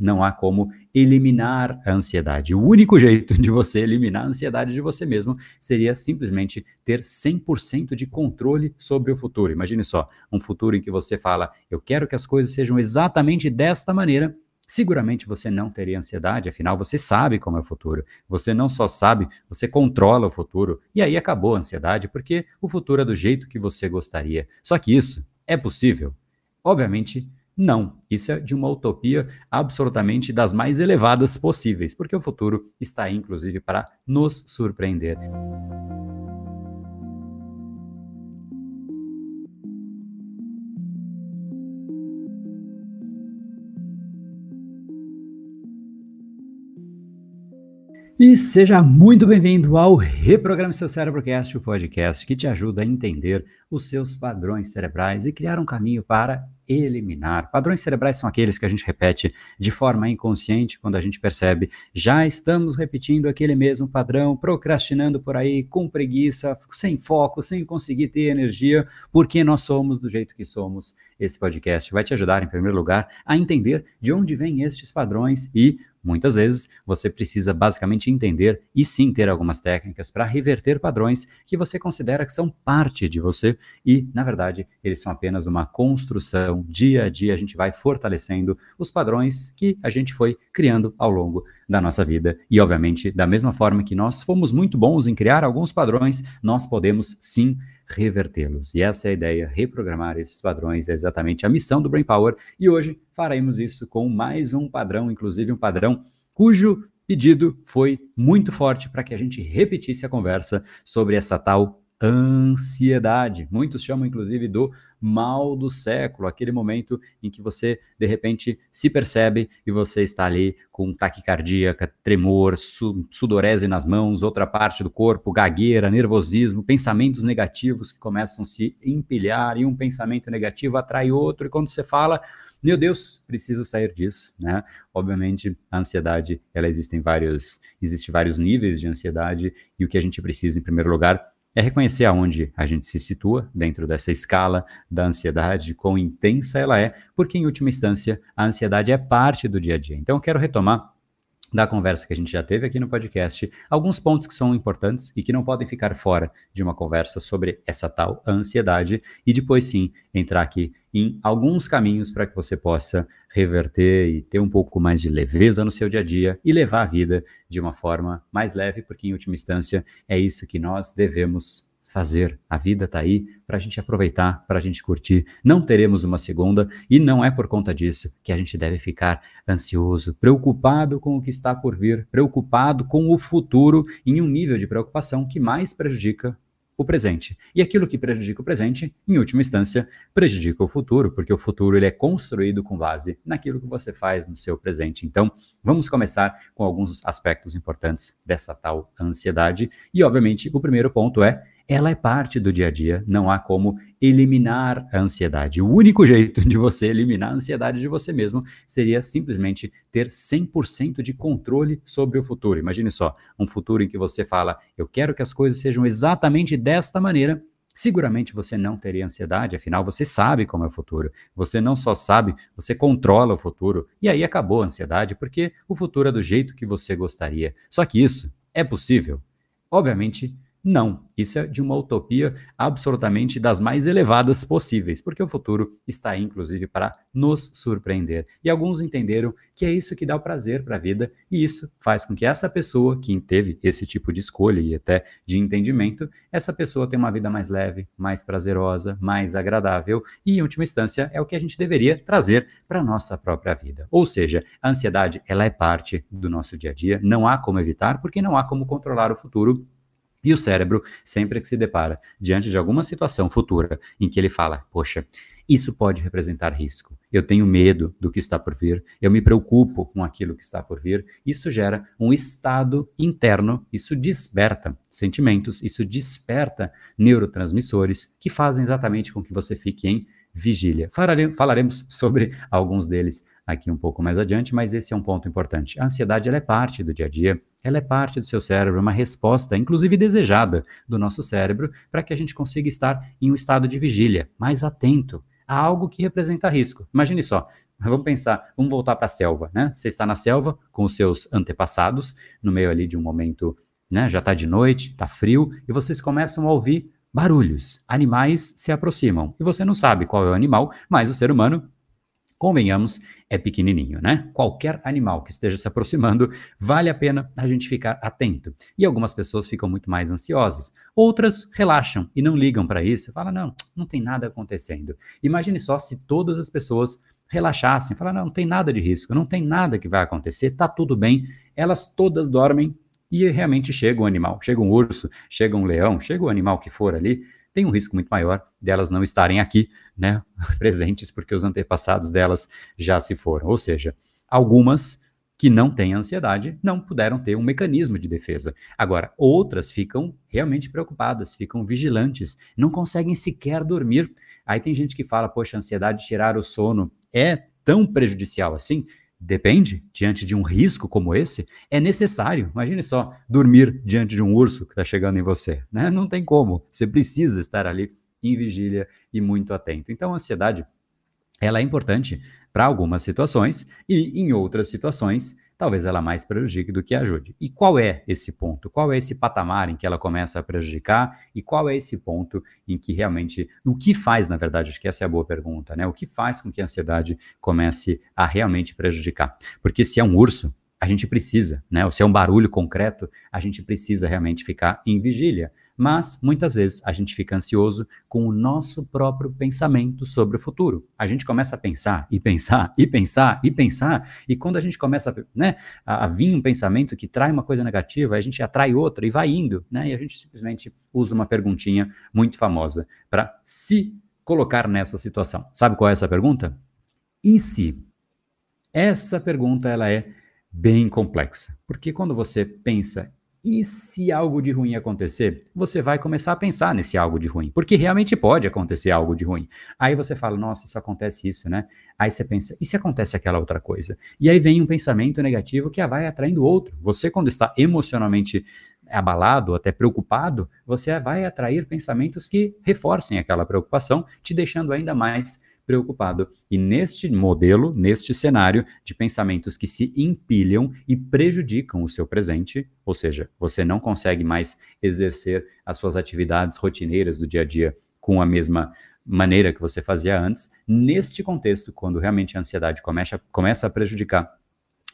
não há como eliminar a ansiedade. O único jeito de você eliminar a ansiedade de você mesmo seria simplesmente ter 100% de controle sobre o futuro. Imagine só, um futuro em que você fala, eu quero que as coisas sejam exatamente desta maneira. Seguramente você não teria ansiedade, afinal você sabe como é o futuro. Você não só sabe, você controla o futuro. E aí acabou a ansiedade, porque o futuro é do jeito que você gostaria. Só que isso é possível? Obviamente não, isso é de uma utopia absolutamente das mais elevadas possíveis, porque o futuro está aí, inclusive, para nos surpreender. E seja muito bem-vindo ao Reprograme Seu Cérebrocast, o podcast que te ajuda a entender os seus padrões cerebrais e criar um caminho para eliminar. Padrões cerebrais são aqueles que a gente repete de forma inconsciente quando a gente percebe já estamos repetindo aquele mesmo padrão, procrastinando por aí, com preguiça, sem foco, sem conseguir ter energia, porque nós somos do jeito que somos. Esse podcast vai te ajudar, em primeiro lugar, a entender de onde vêm estes padrões e Muitas vezes você precisa basicamente entender e sim ter algumas técnicas para reverter padrões que você considera que são parte de você e, na verdade, eles são apenas uma construção então, dia a dia, a gente vai fortalecendo os padrões que a gente foi criando ao longo da nossa vida. E, obviamente, da mesma forma que nós fomos muito bons em criar alguns padrões, nós podemos sim revertê-los. E essa é a ideia, reprogramar esses padrões, é exatamente a missão do Brain Power. E hoje faremos isso com mais um padrão, inclusive um padrão cujo pedido foi muito forte para que a gente repetisse a conversa sobre essa tal ansiedade. Muitos chamam, inclusive, do mal do século, aquele momento em que você, de repente, se percebe e você está ali com taquicardia, tremor, su sudorese nas mãos, outra parte do corpo, gagueira, nervosismo, pensamentos negativos que começam a se empilhar e um pensamento negativo atrai outro, e quando você fala, meu Deus, preciso sair disso, né? Obviamente, a ansiedade, ela existe em vários, existe vários níveis de ansiedade, e o que a gente precisa, em primeiro lugar, é reconhecer aonde a gente se situa dentro dessa escala da ansiedade, quão intensa ela é, porque em última instância a ansiedade é parte do dia a dia. Então eu quero retomar da conversa que a gente já teve aqui no podcast, alguns pontos que são importantes e que não podem ficar fora de uma conversa sobre essa tal ansiedade e depois sim entrar aqui em alguns caminhos para que você possa reverter e ter um pouco mais de leveza no seu dia a dia e levar a vida de uma forma mais leve, porque em última instância é isso que nós devemos fazer. A vida está aí para a gente aproveitar, para a gente curtir. Não teremos uma segunda e não é por conta disso que a gente deve ficar ansioso, preocupado com o que está por vir, preocupado com o futuro em um nível de preocupação que mais prejudica o presente. E aquilo que prejudica o presente, em última instância, prejudica o futuro, porque o futuro ele é construído com base naquilo que você faz no seu presente. Então, vamos começar com alguns aspectos importantes dessa tal ansiedade. E, obviamente, o primeiro ponto é ela é parte do dia a dia, não há como eliminar a ansiedade. O único jeito de você eliminar a ansiedade de você mesmo seria simplesmente ter 100% de controle sobre o futuro. Imagine só, um futuro em que você fala, eu quero que as coisas sejam exatamente desta maneira, seguramente você não teria ansiedade, afinal você sabe como é o futuro. Você não só sabe, você controla o futuro. E aí acabou a ansiedade, porque o futuro é do jeito que você gostaria. Só que isso é possível? Obviamente, não, isso é de uma utopia absolutamente das mais elevadas possíveis, porque o futuro está aí, inclusive, para nos surpreender. E alguns entenderam que é isso que dá o prazer para a vida, e isso faz com que essa pessoa que teve esse tipo de escolha e até de entendimento, essa pessoa tenha uma vida mais leve, mais prazerosa, mais agradável, e em última instância é o que a gente deveria trazer para a nossa própria vida. Ou seja, a ansiedade, ela é parte do nosso dia a dia, não há como evitar, porque não há como controlar o futuro e o cérebro, sempre que se depara diante de alguma situação futura em que ele fala: Poxa, isso pode representar risco. Eu tenho medo do que está por vir, eu me preocupo com aquilo que está por vir. Isso gera um estado interno, isso desperta sentimentos, isso desperta neurotransmissores que fazem exatamente com que você fique em vigília. Falaremos sobre alguns deles aqui um pouco mais adiante, mas esse é um ponto importante. A ansiedade é parte do dia a dia, ela é parte do seu cérebro, uma resposta, inclusive desejada, do nosso cérebro, para que a gente consiga estar em um estado de vigília, mais atento a algo que representa risco. Imagine só, vamos pensar, vamos voltar para a selva, né? Você está na selva com os seus antepassados, no meio ali de um momento, né? Já está de noite, está frio, e vocês começam a ouvir barulhos. Animais se aproximam. E você não sabe qual é o animal, mas o ser humano convenhamos, é pequenininho, né? Qualquer animal que esteja se aproximando, vale a pena a gente ficar atento. E algumas pessoas ficam muito mais ansiosas, outras relaxam e não ligam para isso, falam: não, não tem nada acontecendo. Imagine só se todas as pessoas relaxassem, falar: não, não tem nada de risco, não tem nada que vai acontecer, tá tudo bem. Elas todas dormem e realmente chega um animal, chega um urso, chega um leão, chega o animal que for ali, tem um risco muito maior delas não estarem aqui, né, presentes, porque os antepassados delas já se foram. Ou seja, algumas que não têm ansiedade não puderam ter um mecanismo de defesa. Agora, outras ficam realmente preocupadas, ficam vigilantes, não conseguem sequer dormir. Aí tem gente que fala, poxa, ansiedade tirar o sono é tão prejudicial assim? Depende, diante de um risco como esse, é necessário. Imagine só, dormir diante de um urso que está chegando em você. Né? Não tem como. Você precisa estar ali em vigília e muito atento. Então, a ansiedade ela é importante para algumas situações e em outras situações talvez ela mais prejudique do que ajude. E qual é esse ponto? Qual é esse patamar em que ela começa a prejudicar? E qual é esse ponto em que realmente. O que faz, na verdade, acho que essa é a boa pergunta, né? O que faz com que a ansiedade comece a realmente prejudicar? Porque se é um urso, a gente precisa, né? Ou se é um barulho concreto, a gente precisa realmente ficar em vigília. Mas muitas vezes a gente fica ansioso com o nosso próprio pensamento sobre o futuro. A gente começa a pensar e pensar e pensar e pensar, e quando a gente começa né, a, a vir um pensamento que trai uma coisa negativa, a gente atrai outra e vai indo, né? E a gente simplesmente usa uma perguntinha muito famosa para se colocar nessa situação. Sabe qual é essa pergunta? E se? Essa pergunta ela é bem complexa. Porque quando você pensa, e se algo de ruim acontecer? Você vai começar a pensar nesse algo de ruim, porque realmente pode acontecer algo de ruim. Aí você fala, nossa, isso acontece isso, né? Aí você pensa, e se acontece aquela outra coisa? E aí vem um pensamento negativo que vai atraindo outro. Você, quando está emocionalmente abalado, até preocupado, você vai atrair pensamentos que reforcem aquela preocupação, te deixando ainda mais preocupado. E neste modelo, neste cenário de pensamentos que se empilham e prejudicam o seu presente, ou seja, você não consegue mais exercer as suas atividades rotineiras do dia a dia com a mesma maneira que você fazia antes, neste contexto, quando realmente a ansiedade começa, começa a prejudicar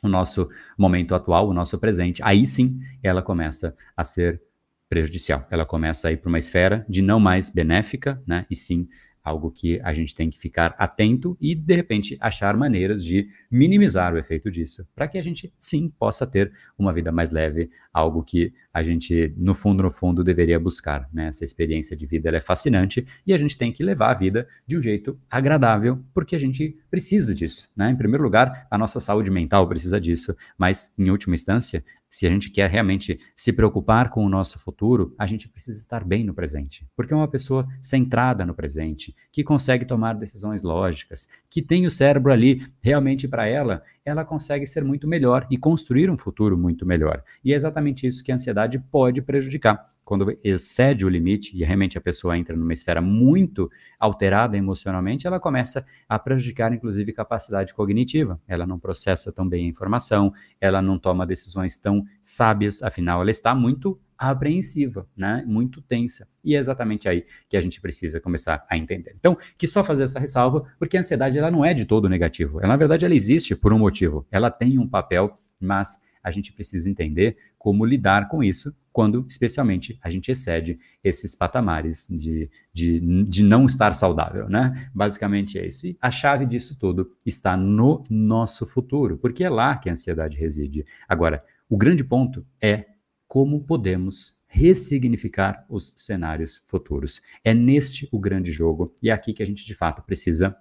o nosso momento atual, o nosso presente, aí sim ela começa a ser prejudicial. Ela começa a ir para uma esfera de não mais benéfica, né, e sim algo que a gente tem que ficar atento e, de repente, achar maneiras de minimizar o efeito disso, para que a gente, sim, possa ter uma vida mais leve, algo que a gente, no fundo, no fundo, deveria buscar. Né? Essa experiência de vida é fascinante e a gente tem que levar a vida de um jeito agradável, porque a gente precisa disso. Né? Em primeiro lugar, a nossa saúde mental precisa disso, mas, em última instância, se a gente quer realmente se preocupar com o nosso futuro, a gente precisa estar bem no presente. Porque é uma pessoa centrada no presente, que consegue tomar decisões lógicas, que tem o cérebro ali realmente para ela, ela consegue ser muito melhor e construir um futuro muito melhor. E é exatamente isso que a ansiedade pode prejudicar quando excede o limite e realmente a pessoa entra numa esfera muito alterada emocionalmente, ela começa a prejudicar, inclusive, capacidade cognitiva. Ela não processa tão bem a informação, ela não toma decisões tão sábias, afinal, ela está muito apreensiva, né? muito tensa. E é exatamente aí que a gente precisa começar a entender. Então, que só fazer essa ressalva, porque a ansiedade ela não é de todo negativo. Ela, na verdade, ela existe por um motivo. Ela tem um papel, mas a gente precisa entender como lidar com isso quando, especialmente, a gente excede esses patamares de, de, de não estar saudável, né? Basicamente é isso. E a chave disso tudo está no nosso futuro, porque é lá que a ansiedade reside. Agora, o grande ponto é como podemos ressignificar os cenários futuros. É neste o grande jogo e é aqui que a gente de fato precisa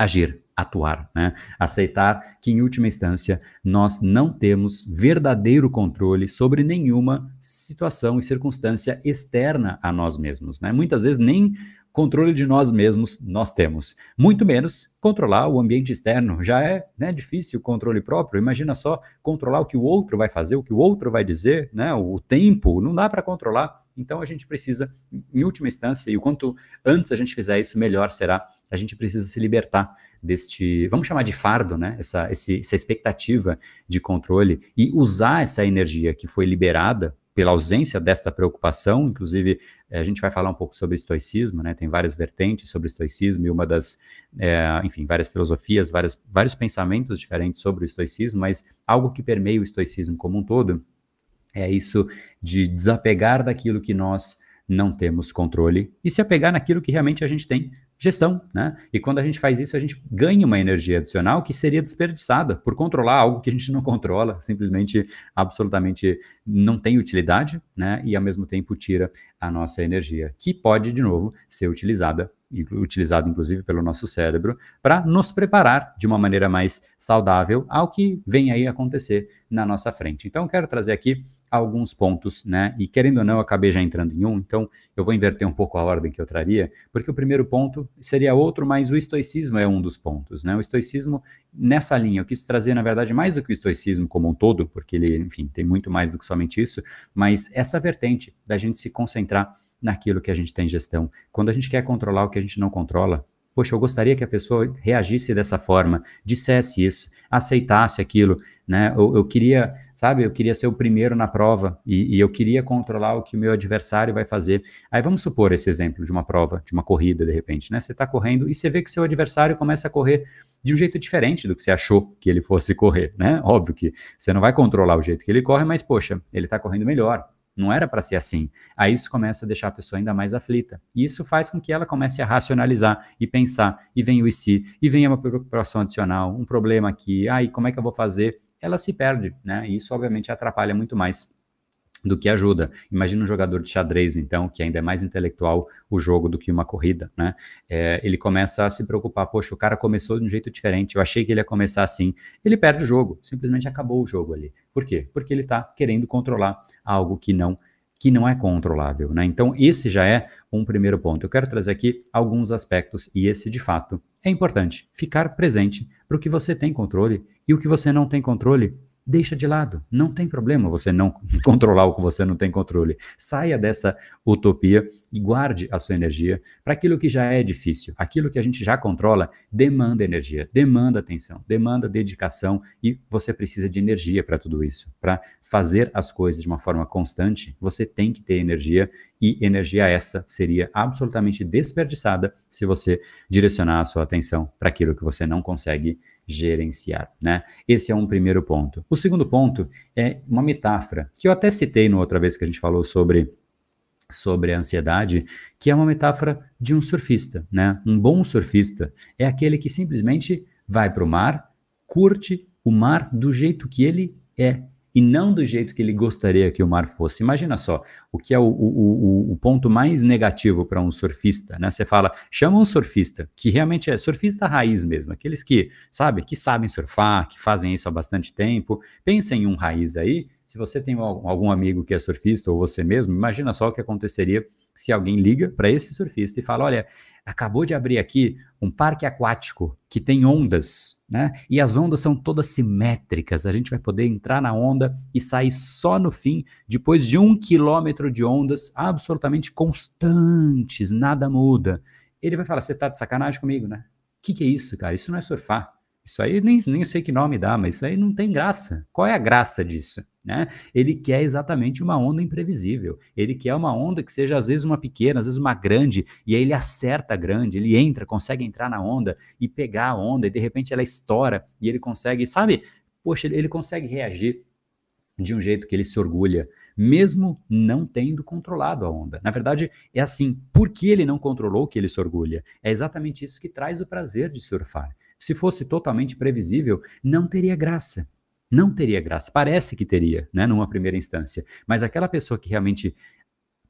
agir, atuar, né? Aceitar que, em última instância, nós não temos verdadeiro controle sobre nenhuma situação e circunstância externa a nós mesmos, né? Muitas vezes nem controle de nós mesmos nós temos, muito menos controlar o ambiente externo. Já é né, difícil o controle próprio. Imagina só controlar o que o outro vai fazer, o que o outro vai dizer, né? O tempo, não dá para controlar Então a gente precisa, em última instância, e o quanto antes a gente fizer isso, melhor será. A gente precisa se libertar deste, vamos chamar de fardo, né? Essa, esse, essa expectativa de controle e usar essa energia que foi liberada pela ausência desta preocupação, inclusive eh, a gente vai falar um pouco sobre estoicismo, né? Tem várias vertentes sobre estoicismo e uma das, é, enfim, várias filosofias, várias, vários pensamentos diferentes sobre o estoicismo, mas algo que permeia o estoicismo como um todo é isso de desapegar daquilo que nós não temos controle e se apegar naquilo que realmente a gente tem gestão, né? E quando a gente faz isso, a gente ganha uma energia adicional que seria desperdiçada por controlar algo que a gente não controla, simplesmente, absolutamente não tem utilidade, né? E ao mesmo tempo tira a nossa energia, que pode, de novo, ser utilizada, utilizada inclusive pelo nosso cérebro, para nos preparar de uma maneira mais saudável ao que vem aí acontecer na nossa frente. Então, quero trazer aqui alguns pontos, né? E querendo ou não, eu acabei já entrando em um, então eu vou inverter um pouco a ordem que eu traria, porque o primeiro ponto seria outro, mas o estoicismo é um dos pontos, né? O estoicismo, nessa linha, eu quis trazer, na verdade, mais do que o estoicismo como um todo, porque ele, enfim, tem muito mais do que somente isso, mas essa vertente da gente se concentrar naquilo que a gente tem gestão. Quando a gente quer controlar o que a gente não controla, Poxa, eu gostaria que a pessoa reagisse dessa forma, dissesse isso, aceitasse aquilo, né? Eu, eu queria, sabe, eu queria ser o primeiro na prova e, e, eu queria controlar o que o meu adversário vai fazer. Aí vamos supor esse exemplo de uma prova, de uma corrida, de repente, né? Você está correndo e você vê que seu adversário começa a correr de um jeito diferente do que você achou que ele fosse correr, né? Óbvio que você não vai controlar o jeito que ele corre, mas poxa, ele está correndo melhor, não era para ser assim. Aí isso começa a deixar a pessoa ainda mais aflita. E isso faz com que ela comece a racionalizar e pensar, e vem o e se, e vem uma preocupação adicional, um problema aqui, ah, como é que eu vou fazer? Ela se perde, né? E isso obviamente atrapalha muito mais do que ajuda. Imagina um jogador de xadrez, então, que ainda é mais intelectual o jogo do que uma corrida, né? É, ele começa a se preocupar, poxa, o cara começou de um jeito diferente, eu achei que ele ia começar assim. Ele perde o jogo, simplesmente acabou o jogo ali. Por quê? Porque ele está querendo controlar algo que não que não é controlável, né? Então, esse já é um primeiro ponto. Eu quero trazer aqui alguns aspectos e esse, de fato, é importante. Ficar presente para o que você tem controle e o que você não tem controle, deixa de lado. Não tem problema você não controlar o que você não tem controle. Saia dessa utopia e guarde a sua energia para aquilo que já é difícil. Aquilo que a gente já controla demanda energia, demanda atenção, demanda dedicação e você precisa de energia para tudo isso. Para fazer as coisas de uma forma constante, você tem que ter energia e energia essa seria absolutamente desperdiçada se você direcionar a sua atenção para aquilo que você não consegue gerenciar, né? Esse é um primeiro ponto. O segundo ponto é uma metáfora que eu até citei no outra vez que a gente falou sobre sobre a ansiedade, que é uma metáfora de um surfista, né? Um bom surfista é aquele que simplesmente vai para o mar, curte o mar do jeito que ele é, e não do jeito que ele gostaria que o mar fosse. Imagina só, o que é o, o, o, o ponto mais negativo para um surfista, né? Você fala, chama um surfista, que realmente é surfista raiz mesmo, aqueles que, sabe, que sabem surfar, que fazem isso há bastante tempo. Pensa em um raiz aí, se você tem algum amigo que é surfista ou você mesmo, imagina só o que aconteceria se alguém liga para esse surfista e fala: olha, acabou de abrir aqui um parque aquático que tem ondas, né? E as ondas são todas simétricas. A gente vai poder entrar na onda e sair só no fim, depois de um quilômetro de ondas absolutamente constantes, nada muda. Ele vai falar: você tá de sacanagem comigo, né? O que, que é isso, cara? Isso não é surfar. Isso aí nem, nem sei que nome dá, mas isso aí não tem graça. Qual é a graça disso? Né? Ele quer exatamente uma onda imprevisível. Ele quer uma onda que seja às vezes uma pequena, às vezes uma grande, e aí ele acerta a grande, ele entra, consegue entrar na onda e pegar a onda, e de repente ela estoura, e ele consegue, sabe? Poxa, ele consegue reagir de um jeito que ele se orgulha, mesmo não tendo controlado a onda. Na verdade, é assim, porque ele não controlou que ele se orgulha. É exatamente isso que traz o prazer de surfar. Se fosse totalmente previsível, não teria graça não teria graça. Parece que teria, né, numa primeira instância. Mas aquela pessoa que realmente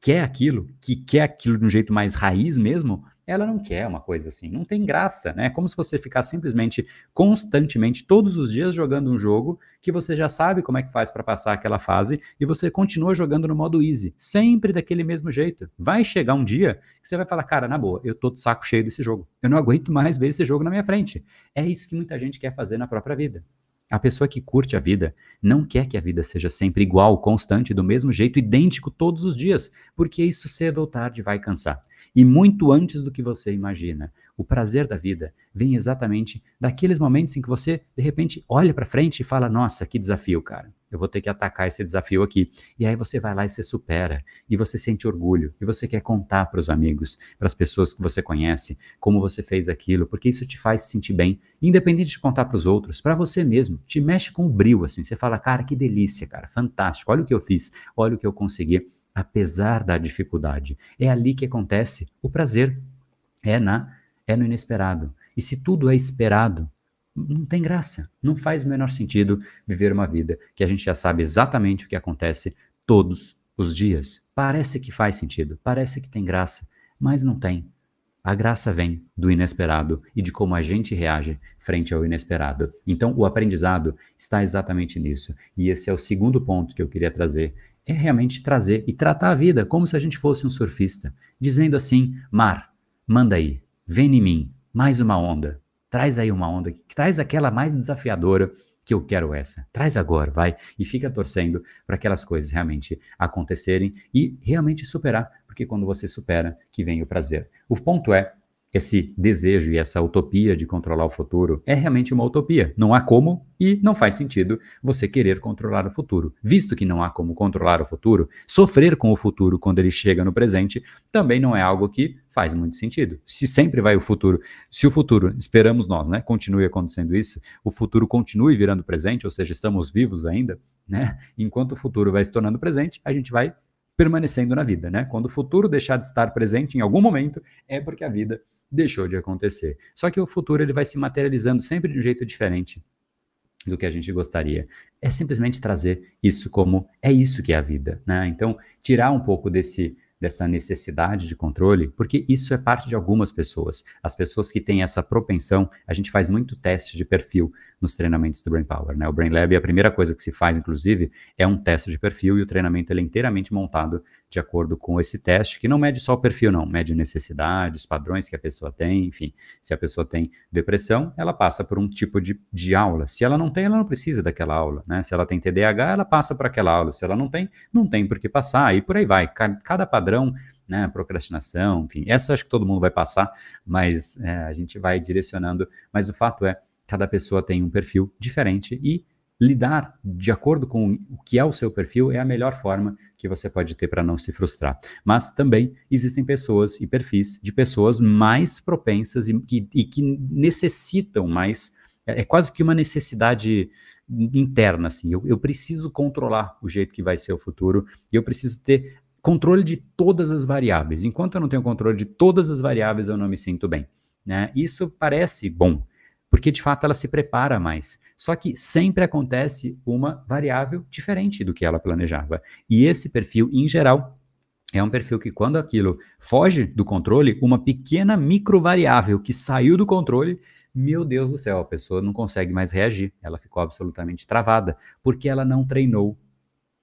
quer aquilo, que quer aquilo de um jeito mais raiz mesmo, ela não quer uma coisa assim. Não tem graça, né? É como se você ficar simplesmente, constantemente, todos os dias jogando um jogo que você já sabe como é que faz para passar aquela fase e você continua jogando no modo easy, sempre daquele mesmo jeito. Vai chegar um dia que você vai falar, cara, na boa, eu tô de saco cheio desse jogo. Eu não aguento mais ver esse jogo na minha frente. É isso que muita gente quer fazer na própria vida A pessoa que curte a vida não quer que a vida seja sempre igual, constante, do mesmo jeito, idêntico todos os dias, porque isso cedo ou tarde vai cansar. E muito antes do que você imagina. O prazer da vida vem exatamente daqueles momentos em que você, de repente, olha para frente e fala: Nossa, que desafio, cara. Eu vou ter que atacar esse desafio aqui. E aí você vai lá e você supera. E você sente orgulho. E você quer contar para os amigos, para as pessoas que você conhece, como você fez aquilo, porque isso te faz se sentir bem. Independente de contar para os outros, para você mesmo. Te mexe com o brilho, assim. Você fala: Cara, que delícia, cara. Fantástico. Olha o que eu fiz. Olha o que eu consegui apesar da dificuldade. É ali que acontece o prazer. É na é no inesperado. E se tudo é esperado, não tem graça. Não faz o menor sentido viver uma vida que a gente já sabe exatamente o que acontece todos os dias. Parece que faz sentido, parece que tem graça, mas não tem. A graça vem do inesperado e de como a gente reage frente ao inesperado. Então, o aprendizado está exatamente nisso. E esse é o segundo ponto que eu queria trazer é realmente trazer e tratar a vida como se a gente fosse um surfista, dizendo assim: mar, manda aí, vem em mim, mais uma onda, traz aí uma onda, traz aquela mais desafiadora que eu quero essa, traz agora, vai, e fica torcendo para aquelas coisas realmente acontecerem e realmente superar, porque quando você supera, que vem o prazer. O ponto é esse desejo e essa utopia de controlar o futuro é realmente uma utopia. Não há como e não faz sentido você querer controlar o futuro. Visto que não há como controlar o futuro, sofrer com o futuro quando ele chega no presente também não é algo que faz muito sentido. Se sempre vai o futuro, se o futuro, esperamos nós, né, continue acontecendo isso, o futuro continue virando presente, ou seja, estamos vivos ainda, né? Enquanto o futuro vai se tornando presente, a gente vai permanecendo na vida, né? Quando o futuro deixar de estar presente em algum momento, é porque a vida deixou de acontecer. Só que o futuro ele vai se materializando sempre de um jeito diferente do que a gente gostaria. É simplesmente trazer isso como é isso que é a vida, né? Então, tirar um pouco desse dessa necessidade de controle, porque isso é parte de algumas pessoas. As pessoas que têm essa propensão, a gente faz muito teste de perfil nos treinamentos do Brain Power, né? O Brain Lab, a primeira coisa que se faz, inclusive, é um teste de perfil e o treinamento é inteiramente montado de acordo com esse teste, que não mede só o perfil, não, mede necessidades, padrões que a pessoa tem, enfim. Se a pessoa tem depressão, ela passa por um tipo de, de aula. Se ela não tem, ela não precisa daquela aula, né? Se ela tem TDAH, ela passa por aquela aula. Se ela não tem, não tem por que passar, e por aí vai. Cada padrão padrão, né, procrastinação, enfim, essa acho que todo mundo vai passar, mas é, a gente vai direcionando. Mas o fato é, cada pessoa tem um perfil diferente e lidar de acordo com o que é o seu perfil é a melhor forma que você pode ter para não se frustrar. Mas também existem pessoas e perfis de pessoas mais propensas e, e, e que necessitam mais. É, é quase que uma necessidade interna, assim. Eu, eu preciso controlar o jeito que vai ser o futuro e eu preciso ter controle de todas as variáveis. Enquanto eu não tenho controle de todas as variáveis, eu não me sinto bem. Né? Isso parece bom, porque de fato ela se prepara mais. Só que sempre acontece uma variável diferente do que ela planejava. E esse perfil, em geral, é um perfil que, quando aquilo foge do controle, uma pequena microvariável que saiu do controle, meu Deus do céu, a pessoa não consegue mais reagir. Ela ficou absolutamente travada, porque ela não treinou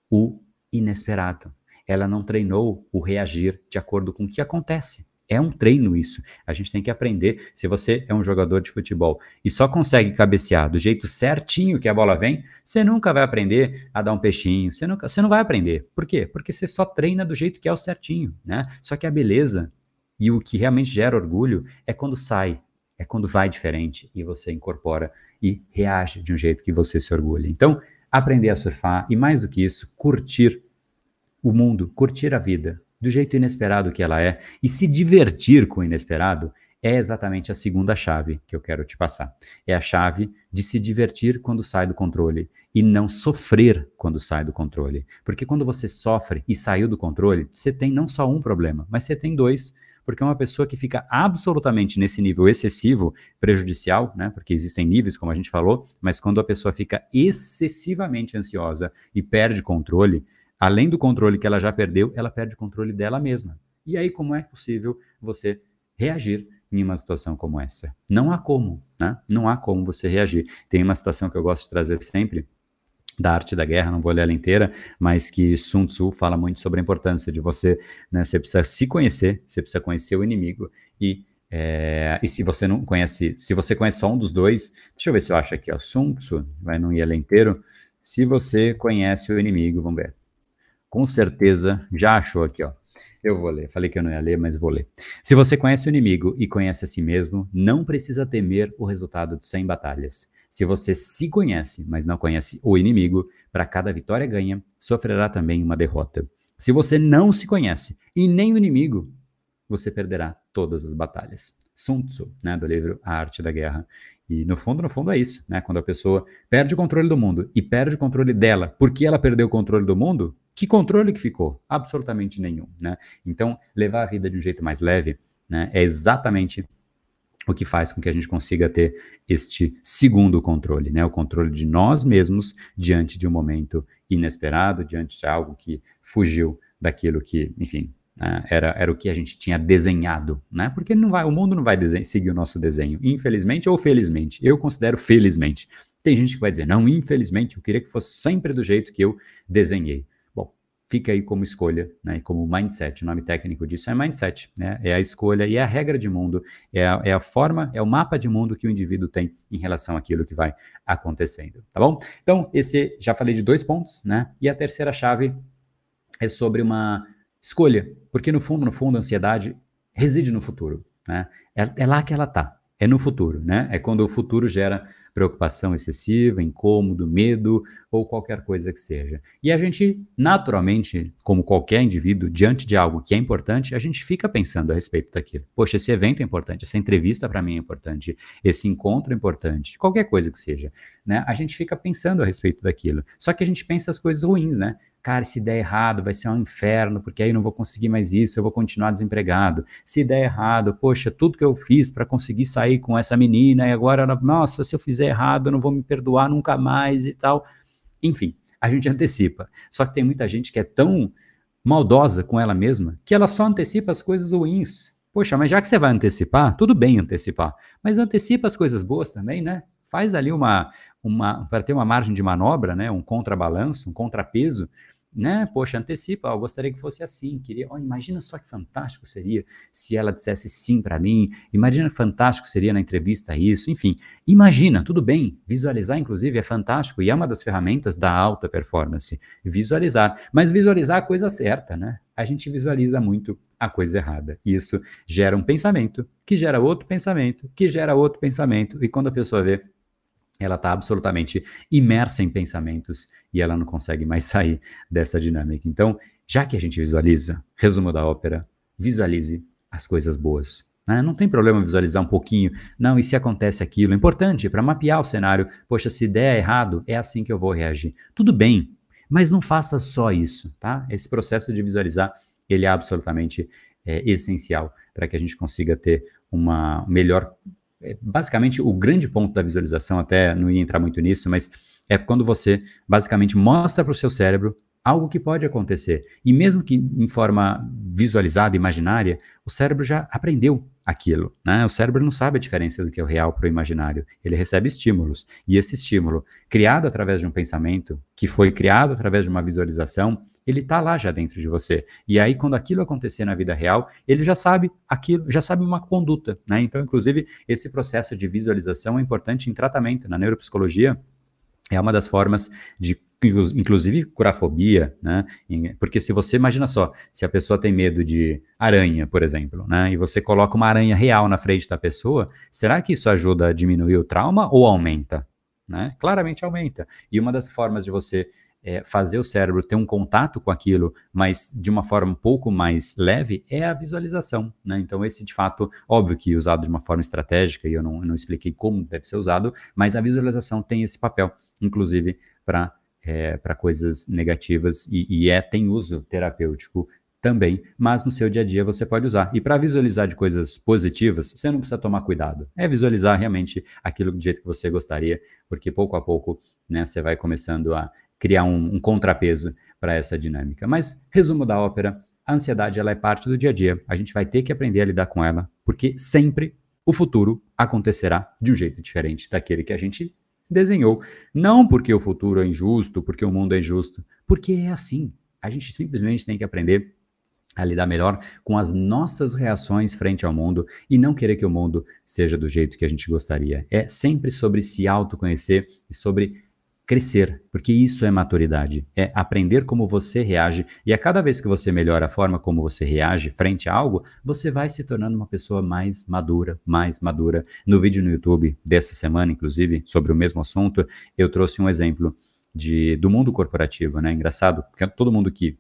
o inesperado ela não treinou o reagir de acordo com o que acontece. É um treino isso. A gente tem que aprender. Se você é um jogador de futebol e só consegue cabecear do jeito certinho que a bola vem, você nunca vai aprender a dar um peixinho. Você, nunca, você não vai aprender. Por quê? Porque você só treina do jeito que é o certinho, né? Só que a beleza e o que realmente gera orgulho é quando sai, é quando vai diferente e você incorpora e reage de um jeito que você se orgulha. Então, aprender a surfar e mais do que isso, curtir o mundo, curtir a vida do jeito inesperado que ela é e se divertir com o inesperado é exatamente a segunda chave que eu quero te passar. É a chave de se divertir quando sai do controle e não sofrer quando sai do controle. Porque quando você sofre e saiu do controle, você tem não só um problema, mas você tem dois. Porque é uma pessoa que fica absolutamente nesse nível excessivo, prejudicial, né? Porque existem níveis, como a gente falou, mas quando a pessoa fica excessivamente ansiosa e perde controle, além do controle que ela já perdeu, ela perde o controle dela mesma. E aí, como é possível você reagir em uma situação como essa? Não há como, né? Não há como você reagir. Tem uma situação que eu gosto de trazer sempre, da arte da guerra, não vou ler ela inteira, mas que Sun Tzu fala muito sobre a importância de você, né, você precisa se conhecer, você precisa conhecer o inimigo e É, e se você não conhece, se você conhece só um dos dois, deixa eu ver se eu acho aqui, ó, Sun Tzu, vai não ia ler inteiro. Se você conhece o inimigo, vamos ver. Com certeza já achou aqui, ó. Eu vou ler. Falei que eu não ia ler, mas vou ler. Se você conhece o inimigo e conhece a si mesmo, não precisa temer o resultado de 100 batalhas. Se você se conhece, mas não conhece o inimigo, para cada vitória ganha, sofrerá também uma derrota. Se você não se conhece e nem o inimigo, você perderá todas as batalhas. Sun Tzu, né, do livro A Arte da Guerra. E no fundo, no fundo é isso, né? Quando a pessoa perde o controle do mundo e perde o controle dela, porque ela perdeu o controle do mundo, que controle que ficou? Absolutamente nenhum, né? Então, levar a vida de um jeito mais leve, né, é exatamente o que faz com que a gente consiga ter este segundo controle, né? O controle de nós mesmos diante de um momento inesperado, diante de algo que fugiu daquilo que, enfim, né? era, era o que a gente tinha desenhado, né? Porque não vai, o mundo não vai seguir o nosso desenho, infelizmente ou felizmente. Eu considero felizmente. Tem gente que vai dizer, não, infelizmente, eu queria que fosse sempre do jeito que eu desenhei fica aí como escolha, né, como mindset. O nome técnico disso é mindset, né? É a escolha e é a regra de mundo, é a, é a forma, é o mapa de mundo que o indivíduo tem em relação àquilo que vai acontecendo, tá bom? Então, esse, já falei de dois pontos, né? E a terceira chave é sobre uma escolha, porque no fundo, no fundo, a ansiedade reside no futuro, né? É, é lá que ela tá, é no futuro, né? É quando o futuro gera preocupação excessiva, incômodo, medo ou qualquer coisa que seja. E a gente, naturalmente, como qualquer indivíduo, diante de algo que é importante, a gente fica pensando a respeito daquilo. Poxa, esse evento é importante, essa entrevista para mim é importante, esse encontro é importante, qualquer coisa que seja, né? A gente fica pensando a respeito daquilo. Só que a gente pensa as coisas ruins, né? cara, se der errado, vai ser um inferno, porque aí eu não vou conseguir mais isso, eu vou continuar desempregado. Se der errado, poxa, tudo que eu fiz para conseguir sair com essa menina, e agora, nossa, se eu fizer errado, eu não vou me perdoar nunca mais e tal. Enfim, a gente antecipa. Só que tem muita gente que é tão maldosa com ela mesma que ela só antecipa as coisas ruins. Poxa, mas já que você vai antecipar, tudo bem antecipar, mas antecipa as coisas boas também, né? Faz ali uma, uma para ter uma margem de manobra, né? Um contrabalanço, um contrapeso né? Poxa, antecipa, eu gostaria que fosse assim, queria, imagina só que fantástico seria se ela dissesse sim para mim, imagina que fantástico seria na entrevista isso, enfim, imagina, tudo bem, visualizar inclusive é fantástico e é uma das ferramentas da alta performance, visualizar, mas visualizar a coisa certa, né? A gente visualiza muito a coisa errada. Isso gera um pensamento, que gera outro pensamento, que gera outro pensamento, e quando a pessoa vê, ela está absolutamente imersa em pensamentos e ela não consegue mais sair dessa dinâmica. Então, já que a gente visualiza, resumo da ópera, visualize as coisas boas. Né? Não tem problema visualizar um pouquinho. Não, e se acontece aquilo? É importante para mapear o cenário. Poxa, se der errado, é assim que eu vou reagir. Tudo bem, mas não faça só isso, tá? Esse processo de visualizar, ele é absolutamente é, essencial para que a gente consiga ter uma melhor basicamente o grande ponto da visualização, até não ia entrar muito nisso, mas é quando você basicamente mostra para o seu cérebro algo que pode acontecer. E mesmo que em forma visualizada, imaginária, o cérebro já aprendeu aquilo. Né? O cérebro não sabe a diferença do que é o real para o imaginário. Ele recebe estímulos. E esse estímulo, criado através de um pensamento, que foi criado através de uma visualização, ele está lá já dentro de você. E aí, quando aquilo acontecer na vida real, ele já sabe aquilo, já sabe uma conduta. Né? Então, inclusive, esse processo de visualização é importante em tratamento. Na neuropsicologia, é uma das formas de inclusive curar fobia, né? Porque se você imagina só, se a pessoa tem medo de aranha, por exemplo, né? E você coloca uma aranha real na frente da pessoa, será que isso ajuda a diminuir o trauma ou aumenta? Né? Claramente aumenta. E uma das formas de você é, fazer o cérebro ter um contato com aquilo, mas de uma forma um pouco mais leve, é a visualização. Né? Então, esse de fato, óbvio que usado de uma forma estratégica, e eu não, eu não expliquei como deve ser usado, mas a visualização tem esse papel, inclusive para é, para coisas negativas e, e, é tem uso terapêutico também, mas no seu dia a dia você pode usar. E para visualizar de coisas positivas, você não precisa tomar cuidado. É visualizar realmente aquilo do jeito que você gostaria, porque pouco a pouco né, você vai começando a criar um, um contrapeso para essa dinâmica. Mas, resumo da ópera, a ansiedade ela é parte do dia a dia. A gente vai ter que aprender a lidar com ela, porque sempre o futuro acontecerá de um jeito diferente daquele que a gente desenhou. Não porque o futuro é injusto, porque o mundo é injusto, porque é assim. A gente simplesmente tem que aprender a lidar melhor com as nossas reações frente ao mundo e não querer que o mundo seja do jeito que a gente gostaria. É sempre sobre se autoconhecer e sobre crescer, porque isso é maturidade, é aprender como você reage e a cada vez que você melhora a forma como você reage frente a algo, você vai se tornando uma pessoa mais madura, mais madura. No vídeo no YouTube dessa semana, inclusive, sobre o mesmo assunto, eu trouxe um exemplo de, do mundo corporativo, né? Engraçado, porque todo mundo que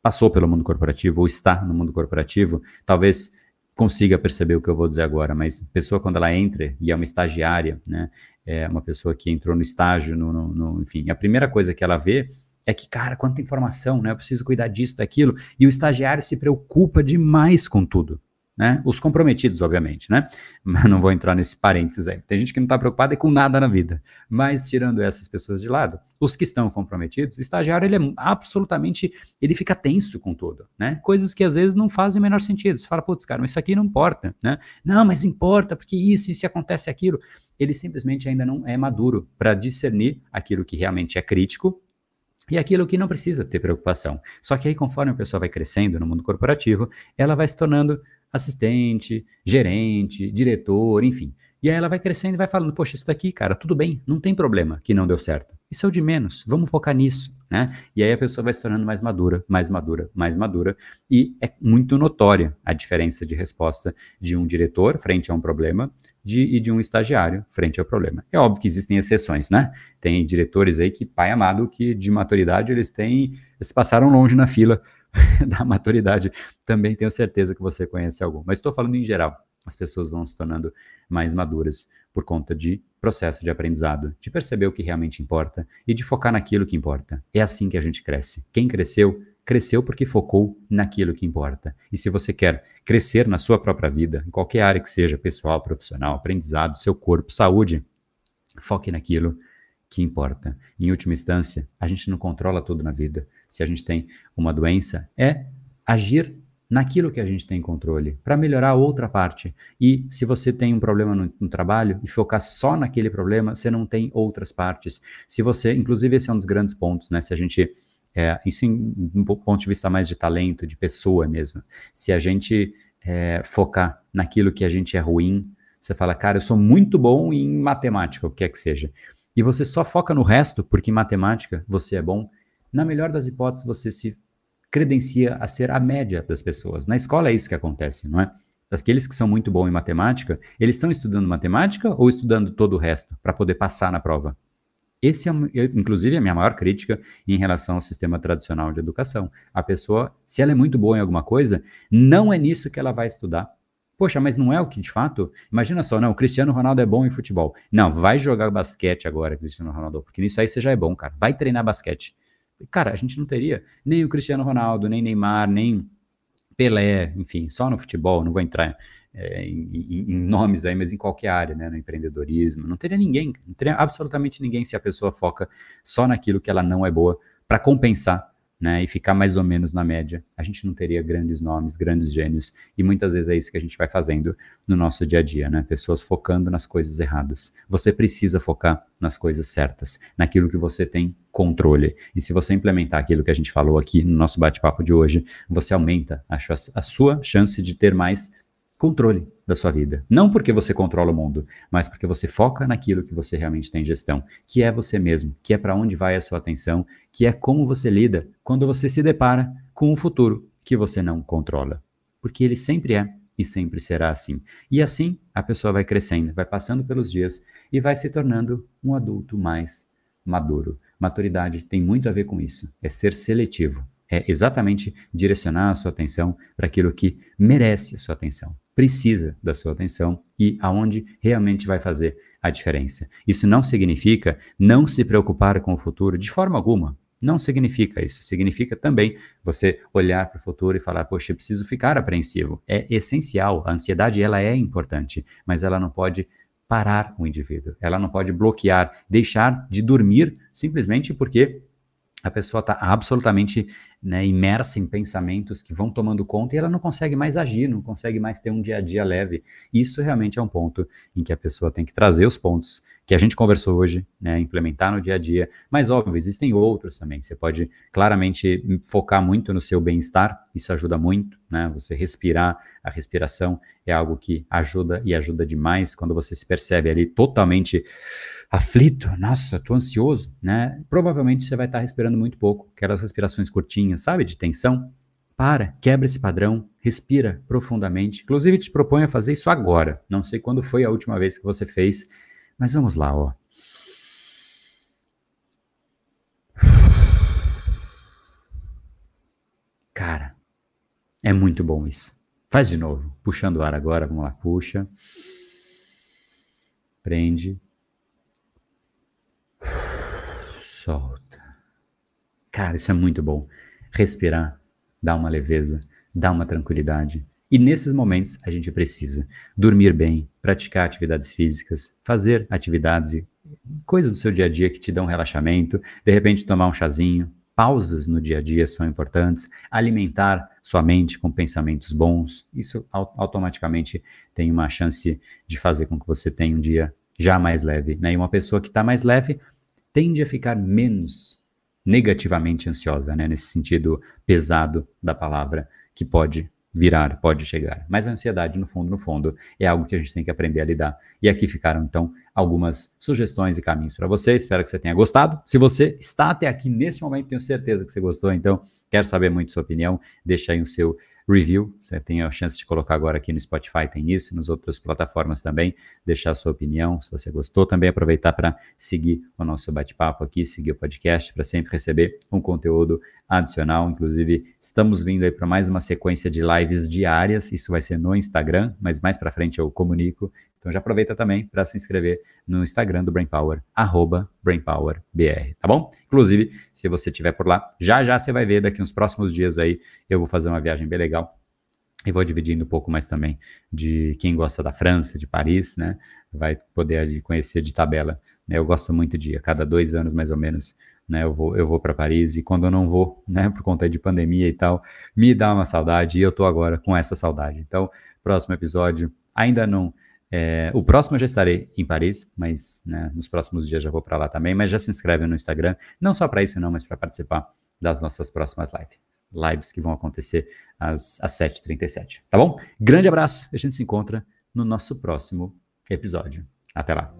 passou pelo mundo corporativo ou está no mundo corporativo, talvez consiga perceber o que eu vou dizer agora, mas pessoa quando ela entra e é uma estagiária, né, é uma pessoa que entrou no estágio, no, no, no, enfim, a primeira coisa que ela vê é que, cara, quanta informação, né, eu preciso cuidar disso, daquilo, e o estagiário se preocupa demais com tudo, né? Os comprometidos, obviamente, né? Mas não vou entrar nesse parênteses aí. Tem gente que não está preocupada com nada na vida. Mas tirando essas pessoas de lado, os que estão comprometidos, o estagiário ele é absolutamente, ele fica tenso com tudo, né? Coisas que às vezes não fazem o menor sentido. Você fala, putz, cara, mas isso aqui não importa, né? Não, mas importa porque isso, se acontece aquilo. Ele simplesmente ainda não é maduro para discernir aquilo que realmente é crítico e aquilo que não precisa ter preocupação. Só que aí, conforme a pessoa vai crescendo no mundo corporativo, ela vai se tornando assistente, gerente, diretor, enfim. E aí ela vai crescendo e vai falando, poxa, isso daqui, cara, tudo bem, não tem problema que não deu certo. Isso é o de menos, vamos focar nisso, né? E aí a pessoa vai se tornando mais madura, mais madura, mais madura, e é muito notória a diferença de resposta de um diretor frente a um problema de, e de um estagiário frente ao problema. É óbvio que existem exceções, né? Tem diretores aí que, pai amado, que de maturidade eles têm, eles passaram longe na fila da maturidade. Também tenho certeza que você conhece algum. Mas estou falando em geral. As pessoas vão se tornando mais maduras por conta de processo de aprendizado, de perceber o que realmente importa e de focar naquilo que importa. É assim que a gente cresce. Quem cresceu, cresceu porque focou naquilo que importa. E se você quer crescer na sua própria vida, em qualquer área que seja, pessoal, profissional, aprendizado, seu corpo, saúde, foque naquilo que importa. Em última instância, a gente não controla tudo na vida se a gente tem uma doença, é agir naquilo que a gente tem controle, para melhorar outra parte. E se você tem um problema no, no, trabalho e focar só naquele problema, você não tem outras partes. Se você, inclusive esse é um dos grandes pontos, né? Se a gente, é, isso em, um ponto de vista mais de talento, de pessoa mesmo, se a gente é, focar naquilo que a gente é ruim, você fala, cara, eu sou muito bom em matemática, o que é que seja, e você só foca no resto, porque em matemática você é bom, na melhor das hipóteses, você se credencia a ser a média das pessoas. Na escola é isso que acontece, não é? Aqueles que são muito bons em matemática, eles estão estudando matemática ou estudando todo o resto para poder passar na prova? Esse é, inclusive, a minha maior crítica em relação ao sistema tradicional de educação. A pessoa, se ela é muito boa em alguma coisa, não é nisso que ela vai estudar. Poxa, mas não é o que de fato? Imagina só, não, o Cristiano Ronaldo é bom em futebol. Não, vai jogar basquete agora, Cristiano Ronaldo, porque nisso aí você já é bom, cara. Vai treinar basquete. Cara, a gente não teria nem o Cristiano Ronaldo, nem Neymar, nem Pelé, enfim, só no futebol, não vou entrar é, em, em, em, nomes aí, mas em qualquer área, né, no empreendedorismo, não teria ninguém, não teria absolutamente ninguém se a pessoa foca só naquilo que ela não é boa para compensar né, e ficar mais ou menos na média, a gente não teria grandes nomes, grandes gênios, e muitas vezes é isso que a gente vai fazendo no nosso dia a dia, né? Pessoas focando nas coisas erradas. Você precisa focar nas coisas certas, naquilo que você tem controle. E se você implementar aquilo que a gente falou aqui no nosso bate-papo de hoje, você aumenta a, a sua chance de ter mais controle da sua vida. Não porque você controla o mundo, mas porque você foca naquilo que você realmente tem gestão, que é você mesmo, que é para onde vai a sua atenção, que é como você lida quando você se depara com um futuro que você não controla. Porque ele sempre é e sempre será assim. E assim a pessoa vai crescendo, vai passando pelos dias e vai se tornando um adulto mais maduro. Maturidade tem muito a ver com isso, é ser seletivo, é exatamente direcionar a sua atenção para aquilo que merece a sua atenção, precisa da sua atenção e aonde realmente vai fazer a diferença. Isso não significa não se preocupar com o futuro de forma alguma. Não significa isso. Significa também você olhar para o futuro e falar, poxa, eu preciso ficar apreensivo. É essencial. A ansiedade ela é importante, mas ela não pode parar o indivíduo. Ela não pode bloquear, deixar de dormir simplesmente porque a pessoa está absolutamente né, imersa em pensamentos que vão tomando conta e ela não consegue mais agir, não consegue mais ter um dia a dia leve. Isso realmente é um ponto em que a pessoa tem que trazer os pontos que a gente conversou hoje, né, implementar no dia a dia. Mas, óbvio, existem outros também. Você pode claramente focar muito no seu bem-estar, isso ajuda muito, né? Você respirar, a respiração é algo que ajuda e ajuda demais quando você se percebe ali totalmente aflito, nossa, tô ansioso, né? Provavelmente você vai estar respirando muito pouco, aquelas respirações curtinhas, sabe, de tensão. Para, quebra esse padrão, respira profundamente. Inclusive, te proponho a fazer isso agora. Não sei quando foi a última vez que você fez, mas vamos lá, ó. Cara, é muito bom isso. Faz de novo, puxando o ar agora, vamos lá, puxa. Prende. Solta. Cara, isso é muito bom. Respirar, dá uma leveza, dá uma tranquilidade. E nesses momentos a gente precisa dormir bem, praticar atividades físicas, fazer atividades coisas do seu dia a dia que te dão relaxamento, de repente tomar um chazinho. Pausas no dia a dia são importantes. Alimentar sua mente com pensamentos bons. Isso automaticamente tem uma chance de fazer com que você tenha um dia já mais leve. Né? E uma pessoa que está mais leve tende a ficar menos negativamente ansiosa, né? nesse sentido pesado da palavra, que pode virar, pode chegar. Mas a ansiedade, no fundo, no fundo, é algo que a gente tem que aprender a lidar. E aqui ficaram, então, algumas sugestões e caminhos para você. Espero que você tenha gostado. Se você está até aqui nesse momento, tenho certeza que você gostou, então quero saber muito sua opinião. Deixa aí o seu review. Você tem a chance de colocar agora aqui no Spotify, tem isso, nas outras plataformas também, deixar a sua opinião, se você gostou. Também aproveitar para seguir o nosso bate-papo aqui, seguir o podcast, para sempre receber um conteúdo adicional. Inclusive, estamos vindo aí para mais uma sequência de lives diárias. Isso vai ser no Instagram, mas mais para frente eu comunico. Então já aproveita também para se inscrever no Instagram do Brainpower, arroba BrainPowerBR, tá bom? Inclusive, se você estiver por lá, já já você vai ver daqui nos próximos dias aí, eu vou fazer uma viagem bem legal e vou dividindo um pouco mais também de quem gosta da França, de Paris, né? Vai poder conhecer de tabela. Né? Eu gosto muito de a cada dois anos mais ou menos, né? Eu vou, eu vou para Paris e quando eu não vou, né? Por conta de pandemia e tal, me dá uma saudade e eu tô agora com essa saudade. Então, próximo episódio, ainda não é, o próximo eu já estarei em Paris, mas né, nos próximos dias já vou para lá também. Mas já se inscreve no Instagram, não só para isso, não, mas para participar das nossas próximas lives. Lives que vão acontecer às, às 7h37. Tá bom? Grande abraço, a gente se encontra no nosso próximo episódio. Até lá.